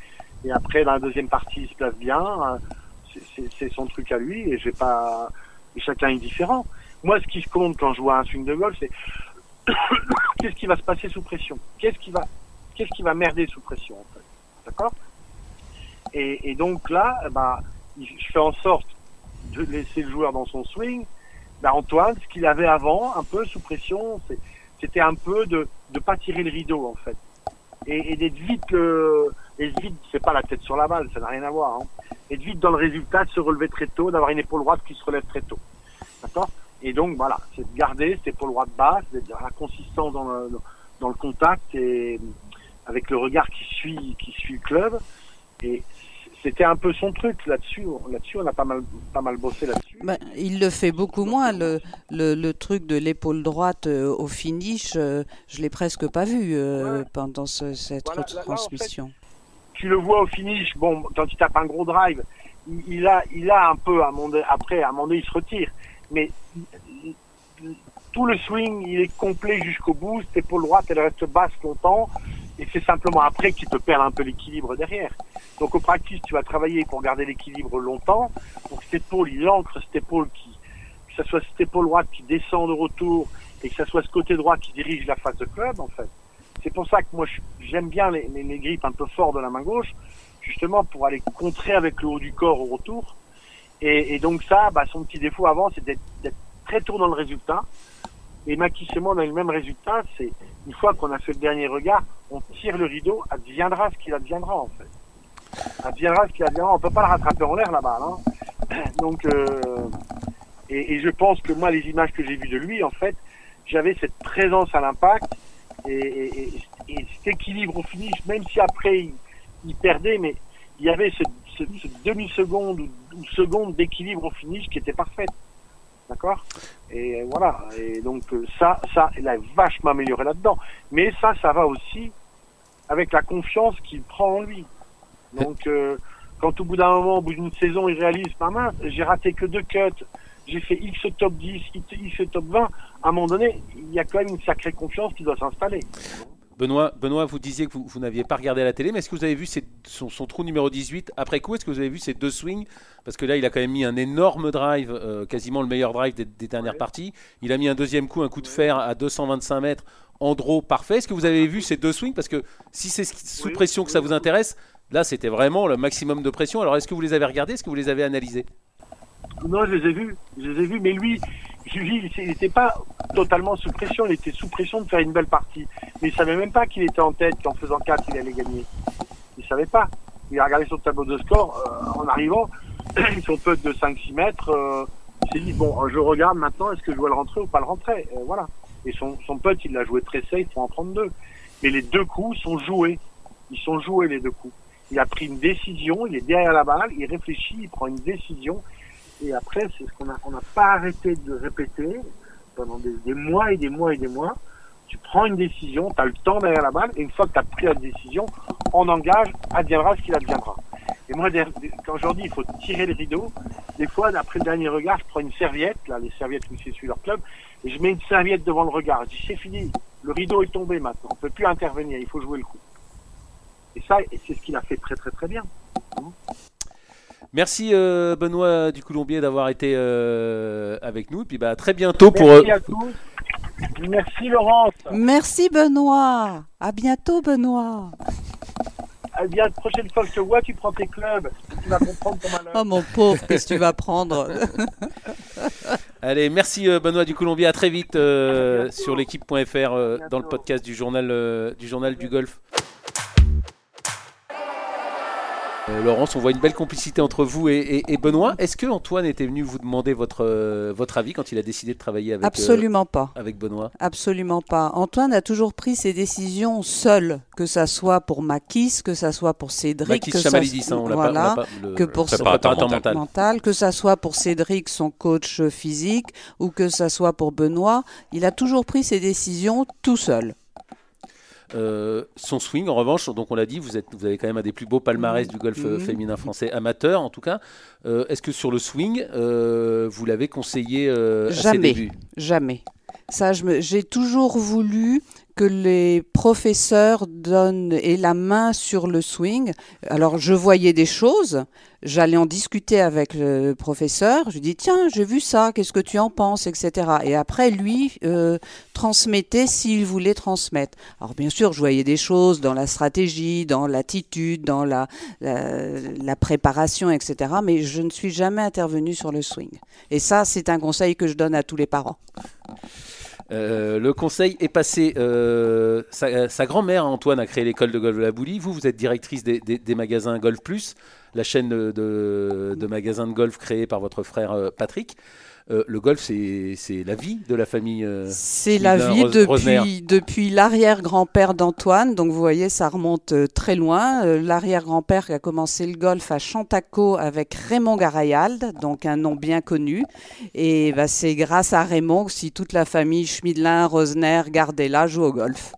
Et après, dans la deuxième partie, il se place bien. c'est- c'est- c'est son truc à lui et j'ai pas et chacun est différent. Moi, ce qui compte quand je vois un swing de golf, c'est qu'est-ce qui va se passer sous pression? Qu'est-ce qui va qu'est-ce qui va merder sous pression en fait? D'accord? Et, et donc là, il- je fais en sorte de laisser le joueur dans son swing. Ben, Antoine, ce qu'il avait avant, un peu sous pression, c'était un peu de ne pas tirer le rideau en fait. Et, et d'être vite le. Et vite, c'est pas la tête sur la balle, ça n'a rien à voir. Hein. Être vite dans le résultat, de se relever très tôt, d'avoir une épaule droite qui se relève très tôt. D'accord? Et donc voilà, c'est de garder cette épaule droite basse, d'être la consistance dans le, dans le contact et avec le regard qui suit, qui suit le club. Et c'était un peu son truc là-dessus. Là-dessus, on a pas mal, pas mal bossé là-dessus. Ben, il le fait beaucoup moins. Le, le, le truc de l'épaule droite euh, au finish, euh, je l'ai presque pas vu euh, Ouais. pendant ce- cette Voilà, là- là, en fait, retransmission. tu le vois au finish, bon, quand il tape un gros drive, il, il a, il a un peu à mon, après, à un moment donné, il se retire. Mais tout le swing, il est complet jusqu'au bout. Cette épaule droite, elle reste basse longtemps. Et c'est simplement après qu'il peut perdre un peu l'équilibre derrière. Donc au practice, tu vas travailler pour garder l'équilibre longtemps. Pour que cette épaule, il ancre cette épaule qui, que ce soit cette épaule droite qui descend de retour et que ce soit ce côté droit qui dirige la face de club, en fait. C'est pour ça que moi, j'aime bien les, les, les grippes un peu forts de la main gauche, justement pour aller contrer avec le haut du corps au retour. Et, et donc ça, bah, son petit défaut avant, c'est d'être très tôt dans le résultat. Et Makis et moi, on a le même résultat. C'est une fois qu'on a fait le dernier regard, on tire le rideau, adviendra ce qu'il adviendra en fait. Adviendra ce qu'il adviendra. On peut pas le rattraper en l'air là-bas. Hein. Donc, euh, et, et je pense que moi, les images que j'ai vues de lui, en fait, j'avais cette présence à l'impact et, et- et cet équilibre au finish, même si après il, il perdait, mais il y avait ce, ce, ce demi-seconde ou, seconde d'équilibre au finish qui était parfaite. D'accord? Et voilà. Et donc euh, ça, ça, il a vachement amélioré là-dedans. Mais ça, ça va aussi avec la confiance qu'il prend en lui. Donc euh, quand au bout d'un moment, au bout d'une saison, il réalise, pas mince, j'ai raté que deux cuts, j'ai fait X top 10, X top 20, à un moment donné, il y a quand même une sacrée confiance qui doit s'installer. Benoît, Benoît, vous disiez que vous, vous n'aviez pas regardé à la télé, mais est-ce que vous avez vu ses- son, son trou numéro 18 après coup? Est-ce que vous avez vu ses deux swings? Parce que là, il a quand même mis un énorme drive, euh, quasiment le meilleur drive des, des dernières Ouais. parties. Il a mis un deuxième coup, un coup de fer à 225 mètres en draw parfait. Est-ce que vous avez vu ces deux swings? Parce que si c'est sous Oui, pression que ça vous intéresse, là, c'était vraiment le maximum de pression. Alors, est-ce que vous les avez regardés? Est-ce que vous les avez analysés? Non, je les ai vus, je les ai vus, mais lui, lui, il n'était pas totalement sous pression, il était sous pression de faire une belle partie. Mais il savait même pas qu'il était en tête, qu'en faisant 4, il allait gagner. Il savait pas. Il a regardé son tableau de score euh, en arrivant, son putt de 5-6 mètres, euh, il s'est dit, bon, je regarde maintenant, est-ce que je dois le rentrer ou pas le rentrer? Euh, Voilà. Et son, son putt, il l'a joué très safe pour en prendre deux. Mais les deux coups sont joués. Ils sont joués, les deux coups. Il a pris une décision, il est derrière la balle, il réfléchit, il prend une décision. Et après, c'est ce qu'on n'a on pas arrêté de répéter pendant des, mois et des mois et des mois. Tu prends une décision, tu as le temps derrière la balle, et une fois que tu as pris la décision, on engage, adviendra ce qu'il adviendra. Et moi, quand je dis il faut tirer le rideau, des fois, après le dernier regard, je prends une serviette, là, les serviettes où c'est sur leur club, et je mets une serviette devant le regard. Je dis c'est fini, le rideau est tombé maintenant, on peut plus intervenir, il faut jouer le coup. Et ça, et c'est ce qu'il a fait très très très bien. Merci euh, Benoît du Colombier d'avoir été euh, avec nous. Et puis bah, à très bientôt pour. euh, Merci à tous. Merci Laurence. Merci Benoît. À bientôt Benoît. Bien, la prochaine fois que je te vois, tu prends tes clubs. Tu vas comprendre ton malheur. Oh mon pauvre, qu'est-ce que tu vas prendre Allez, merci euh, Benoît du Colombier. À très vite euh, À sur l'équipe.fr euh, dans le podcast du journal, euh, du, journal du golf. Euh, Laurence, on voit une belle complicité entre vous et, et- et Benoît. Est-ce que Antoine était venu vous demander votre, euh, votre avis quand il a décidé de travailler avec, euh, Absolument pas. avec Benoît? Absolument pas. Antoine a toujours pris ses décisions seul, que ça soit pour Makis, que ça soit pour Cédric, que ça hein, on l'a pas- on voilà, l'a pas- le- que pour le préparateur mental, que ça soit pour Cédric, son coach physique, ou que ça soit pour Benoît, il a toujours pris ses décisions tout seul. Euh, son swing, en revanche, donc on l'a dit, vous, êtes, vous avez quand même un des plus beaux palmarès du golf euh, Mhm. féminin français amateur, en tout cas. Euh, Est-ce que sur le swing, euh, vous l'avez conseillé à ses Jamais. débuts? Jamais. Ça, j'ai toujours voulu que les professeurs donnent aient la main sur le swing. Alors, je voyais des choses, j'allais en discuter avec le professeur. Je lui dis tiens, j'ai vu ça, qu'est-ce que tu en penses, etc. Et après, lui euh, transmettait s'il voulait transmettre. Alors, bien sûr, je voyais des choses dans la stratégie, dans l'attitude, dans la, la, la préparation, etc. Mais je ne suis jamais intervenue sur le swing. Et ça, c'est un conseil que je donne à tous les parents. Euh, le conseil est passé. euh, sa sa grand-mère, Antoine, a créé l'école de golf de la Boulie. Vous, vous êtes directrice des, magasins Golf Plus, la chaîne de, magasins de golf créée par votre frère euh, Patrick. Euh, le golf, c'est la vie de la famille. euh, C'est la vie depuis, depuis l'arrière-grand-père d'Antoine. Donc vous voyez, ça remonte euh, très loin. L'arrière-grand-père qui a commencé le golf à Chantaco avec Raymond Garayald, donc un nom bien connu. Et bah, c'est grâce à Raymond si toute la famille Schmidlin, Rosner, Gardella joue au golf.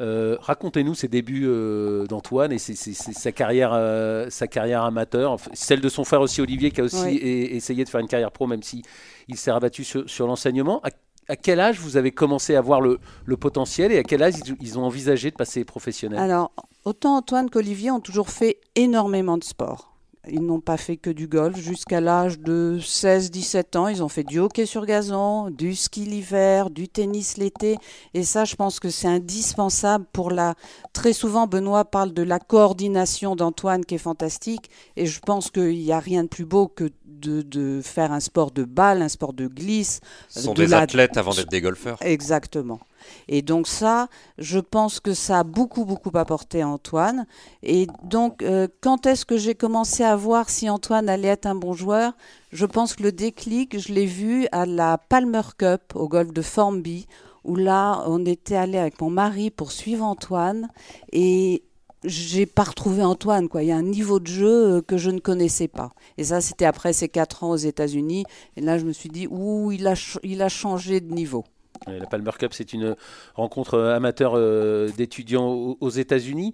Euh, Racontez-nous ses débuts euh, d'Antoine et ses- ses- ses- sa, carrière, euh, sa carrière amateur, celle de son frère aussi Olivier qui a aussi Oui. essayé de faire une carrière pro même si il s'est rabattu sur, sur l'enseignement. À, à quel âge vous avez commencé à voir le, le potentiel et à quel âge ils, ils ont envisagé de passer professionnel? Alors, autant Antoine qu'Olivier ont toujours fait énormément de sport. Ils n'ont pas fait que du golf. Jusqu'à l'âge de 16-17 ans, ils ont fait du hockey sur gazon, du ski l'hiver, du tennis l'été. Et ça, je pense que c'est indispensable pour la... Très souvent, Benoît parle de la coordination d'Antoine qui est fantastique. Et je pense qu'il n'y a rien de plus beau que de, de faire un sport de balle, un sport de glisse. Ce sont de des la- athlètes avant d'être des golfeurs. Exactement. Et donc ça, je pense que ça a beaucoup, beaucoup apporté à Antoine. Et donc, euh, quand est-ce que j'ai commencé à voir si Antoine allait être un bon joueur? Je pense que le déclic, je l'ai vu à la Palmer Cup au golf de Formby, où là, on était allé avec mon mari pour suivre Antoine. Et j'ai pas retrouvé Antoine. Quoi. Il y a un niveau de jeu euh, que je ne connaissais pas. Et ça, c'était après ses quatre ans aux États-Unis. Et là, je me suis dit, ouh, il a, il a changé de niveau. Euh, La Palmer Cup, c'est une rencontre euh, amateur euh, d'étudiants aux, États-Unis.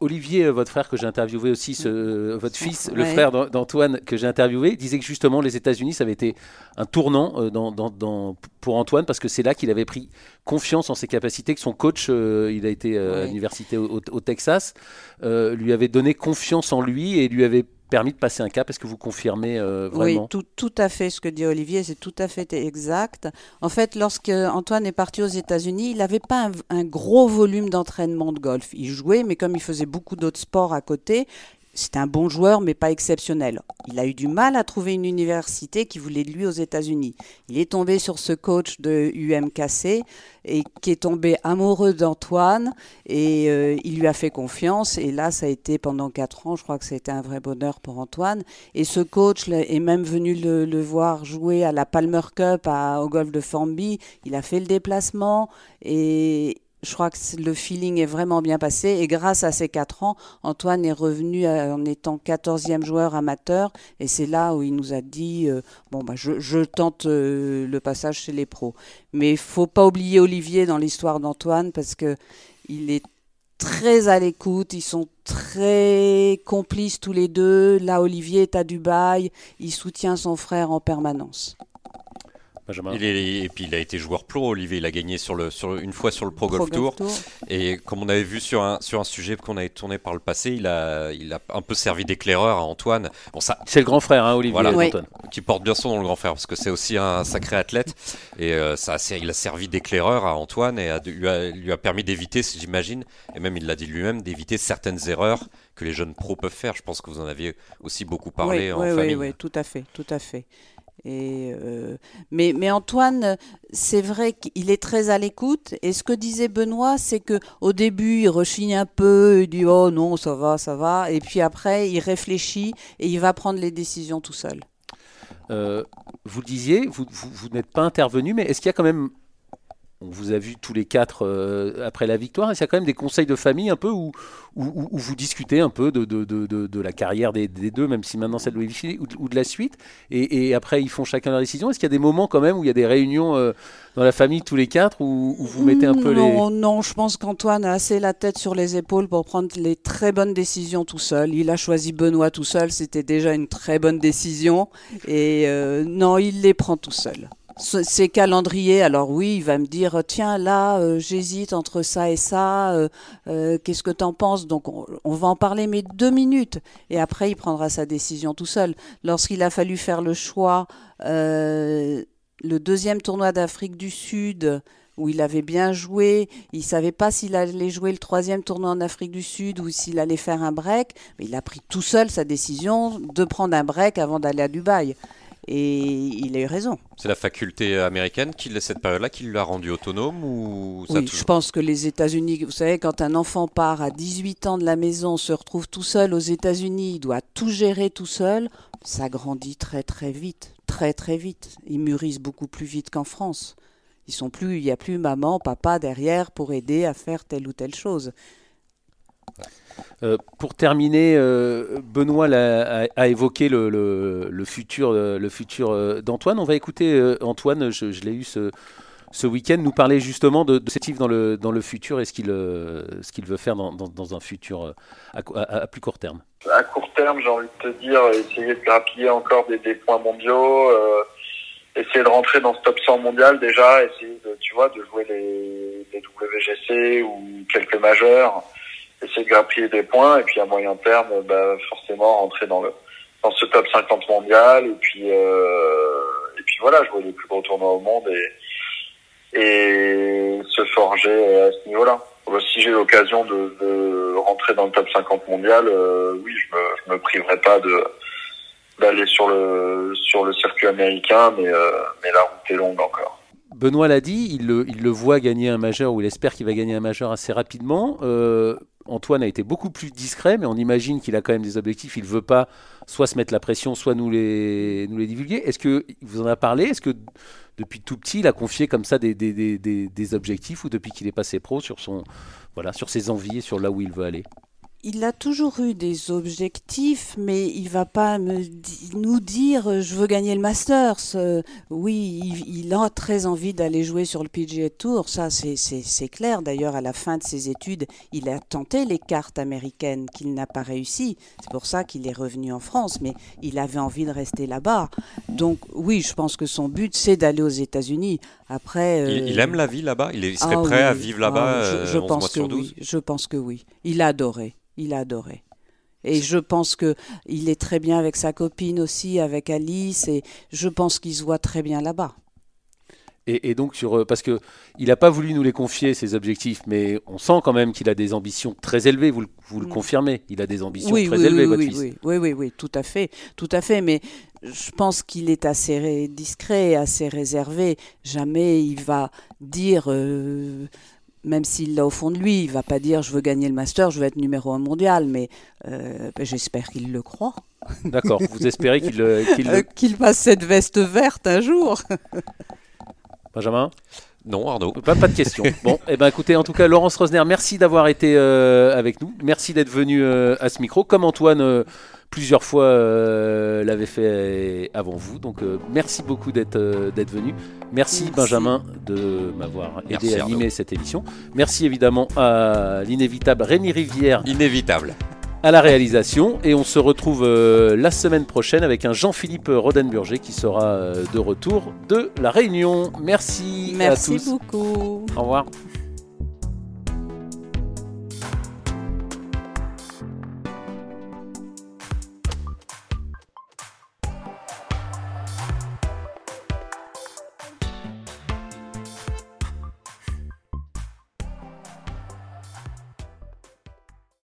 Olivier, votre frère que j'ai interviewé aussi, ce- votre fils, le Ouais. frère d'An- d'Antoine que j'ai interviewé, disait que justement les États-Unis, ça avait été un tournant dans, dans- dans- pour Antoine parce que c'est là qu'il avait pris confiance en ses capacités, que son coach, euh, il a été euh, à l'université au, au- au Texas, euh, lui avait donné confiance en lui et lui avait permis de passer un cap. Est-ce que vous confirmez euh, vraiment Oui, tout, tout à fait ce que dit Olivier, c'est tout à fait exact. En fait, lorsque Antoine est parti aux États-Unis, il n'avait pas un, un gros volume d'entraînement de golf. Il jouait, mais comme il faisait beaucoup d'autres sports à côté, c'était un bon joueur, mais pas exceptionnel. Il a eu du mal à trouver une université qui voulait de lui aux États-Unis. Il est tombé sur ce coach de UMKC et qui est tombé amoureux d'Antoine et euh, il lui a fait confiance. Et là, ça a été pendant quatre ans, je crois que été un vrai bonheur pour Antoine. Et ce coach est même venu le, voir jouer à la Palmer Cup au golf de Formby. Il a fait le déplacement et je crois que le feeling est vraiment bien passé. Et grâce à ces quatre ans, Antoine est revenu euh, en étant 14e joueur amateur. Et c'est là où il nous a dit euh, Bon, bah, je, je tente euh, le passage chez les pros. Mais il faut pas oublier Olivier dans l'histoire d'Antoine parce que il est très à l'écoute, ils sont très complices tous les deux. Là, Olivier est à Dubaï, il soutient son frère en permanence. Benjamin Il est, et puis il a été joueur pro, Olivier. Il a gagné sur le, sur, une fois sur le Pro Golf Tour. Et comme on avait vu sur un, sur un sujet qu'on avait tourné par le passé, il a, il a un peu servi d'éclaireur à Antoine. Bon, ça, C'est le grand frère, hein, Olivier Voilà. Oui. qui porte bien son nom, le grand frère, parce que c'est aussi un sacré athlète. Et euh, ça, il a servi d'éclaireur à Antoine et a- lui, a, lui a permis d'éviter, j'imagine, et même il l'a dit lui-même, d'éviter certaines erreurs que les jeunes pros peuvent faire. Je pense que vous en aviez aussi beaucoup parlé oui, en oui, famille. Oui, oui, tout à fait, tout à fait. Euh, mais, Antoine, c'est vrai qu'il est très à l'écoute. Et ce que disait Benoît, c'est que au début, il rechigne un peu, il dit oh non, ça va, ça va. Et puis après, il réfléchit et il va prendre les décisions tout seul. Euh, vous le disiez, vous n'êtes pas intervenu, mais est-ce qu'il y a quand même, on vous a vu tous les quatre euh, après la victoire, est-ce qu'il y a quand même des conseils de famille un peu où, où, où- où vous discutez un peu de, de, de, de- de la carrière des, des deux, même si maintenant c'est de Louis ou, de- ou de la suite, et, et après ils font chacun leur décision Est-ce qu'il y a des moments quand même où il y a des réunions euh, dans la famille tous les quatre où, où vous mettez un peu les... non, non, je pense qu'Antoine a assez la tête sur les épaules pour prendre les très bonnes décisions tout seul. Il a choisi Benoît tout seul, c'était déjà une très bonne décision. Et euh, non, il les prend tout seul. Ce- Ses calendriers, alors oui, il va me dire tiens là, euh, j'hésite entre ça et ça. euh, euh, Qu'est-ce que t'en penses? Donc on, va en parler mais deux minutes. Et après, il prendra sa décision tout seul. Lorsqu'il a fallu faire le choix, le deuxième tournoi d'Afrique du Sud où il avait bien joué. Il savait pas s'il allait jouer le troisième tournoi en Afrique du Sud ou s'il allait faire un break. Mais il a pris tout seul sa décision de prendre un break avant d'aller à Dubaï. Et il a eu raison. C'est la faculté américaine qui, cette période-là, qui l'a rendu autonome ou ça Oui, toujours- je pense que les États-Unis, vous savez, quand un enfant part à 18 ans de la maison, se retrouve tout seul aux États-Unis, il doit tout gérer tout seul, ça grandit très très vite, très très vite. Ils mûrissent beaucoup plus vite qu'en France. Ils sont plus, il n'y a plus maman, papa derrière pour aider à faire telle ou telle chose. Euh, pour terminer, euh, Benoît a, évoqué le, futur, le futur euh, d'Antoine. On va écouter Antoine, je, l'ai eu ce, week-end, nous parler justement de, de cet dans le, futur et ce qu'il veut faire dans, un futur à, plus court terme. À court terme, j'ai envie de te dire, essayer de grappiller encore des, points mondiaux, euh, essayer de rentrer dans ce top 100 mondial déjà, essayer de jouer les, les WGC ou quelques majeurs, essayer de grappiller des points et puis à moyen terme, bah, forcément rentrer dans le dans ce top 50 mondial et puis euh, et puis voilà, jouer les plus gros tournois au monde et et se forger à ce niveau-là. Euh, Si j'ai l'occasion de, de rentrer dans le top 50 mondial, euh, oui, je me, je me priverai pas de d'aller sur le sur le circuit américain, mais euh, mais la route est longue encore. Benoît l'a dit, il le, il le voit gagner un majeur ou il espère qu'il va gagner un majeur assez rapidement. Euh, Antoine a été beaucoup plus discret, mais on imagine qu'il a quand même des objectifs. Il ne veut pas soit se mettre la pression, soit nous les, nous les divulguer. Est-ce qu'il vous en a parlé? Est-ce que depuis tout petit, il a confié comme ça des, des, des, des, des objectifs ou depuis qu'il est passé pro sur, son, voilà, sur ses envies et sur là où il veut aller? Il a toujours eu des objectifs, mais il va pas me di- nous dire euh, je veux gagner le Masters. Euh, oui, il, il a très envie d'aller jouer sur le PGA Tour, ça c'est- clair. D'ailleurs, à la fin de ses études, il a tenté les cartes américaines qu'il n'a pas réussi. C'est pour ça qu'il est revenu en France, mais il avait envie de rester là-bas. Donc oui, je pense que son but c'est d'aller aux États-Unis. Après, Il, euh, il aime la vie là-bas? Il, est- il serait ah prêt à vivre là-bas Ah, je- je, 11 pense mois que sur 12 oui. Je pense que oui. Il a adoré. Il a adoré. Et je pense que il est très bien avec sa copine aussi, avec Alice, et je pense qu'il se voit très bien là-bas. et, et donc, sur, euh, parce que il n'a pas voulu nous les confier, ses objectifs, mais on sent quand même qu'il a des ambitions très élevées, vous le, vous le Mm. confirmez. Il a des ambitions Oui, très oui, élevées, oui, votre oui, fils. oui, oui, oui, tout à fait, tout à fait. Mais je pense qu'il est assez discret, assez réservé. Jamais il va dire, euh, même s'il l'a au fond de lui, il va pas dire je veux gagner le Master, je veux être numéro un mondial. Mais euh, ben, j'espère qu'il le croit. D'accord, vous espérez qu'il euh, qu'il- Euh, passe cette veste verte un jour. Benjamin? Non, Arnaud. Pas, pas de questions. Bon, eh ben écoutez, en tout cas, Laurence Rosner, merci d'avoir été euh, avec nous. Merci d'être venu euh, à ce micro, comme Antoine euh, plusieurs fois euh, l'avait fait avant vous. Donc, euh, merci beaucoup d'être euh, d'être venu. Merci, Merci. Benjamin de m'avoir aidé Merci, à Arnaud. animer cette émission. Merci évidemment à l'inévitable Rémi Rivière Inévitable. à la réalisation. Et on se retrouve euh, la semaine prochaine avec un Jean-Philippe Rodenburger qui sera euh, de retour de la Réunion. Merci, Merci à tous. beaucoup. Au revoir.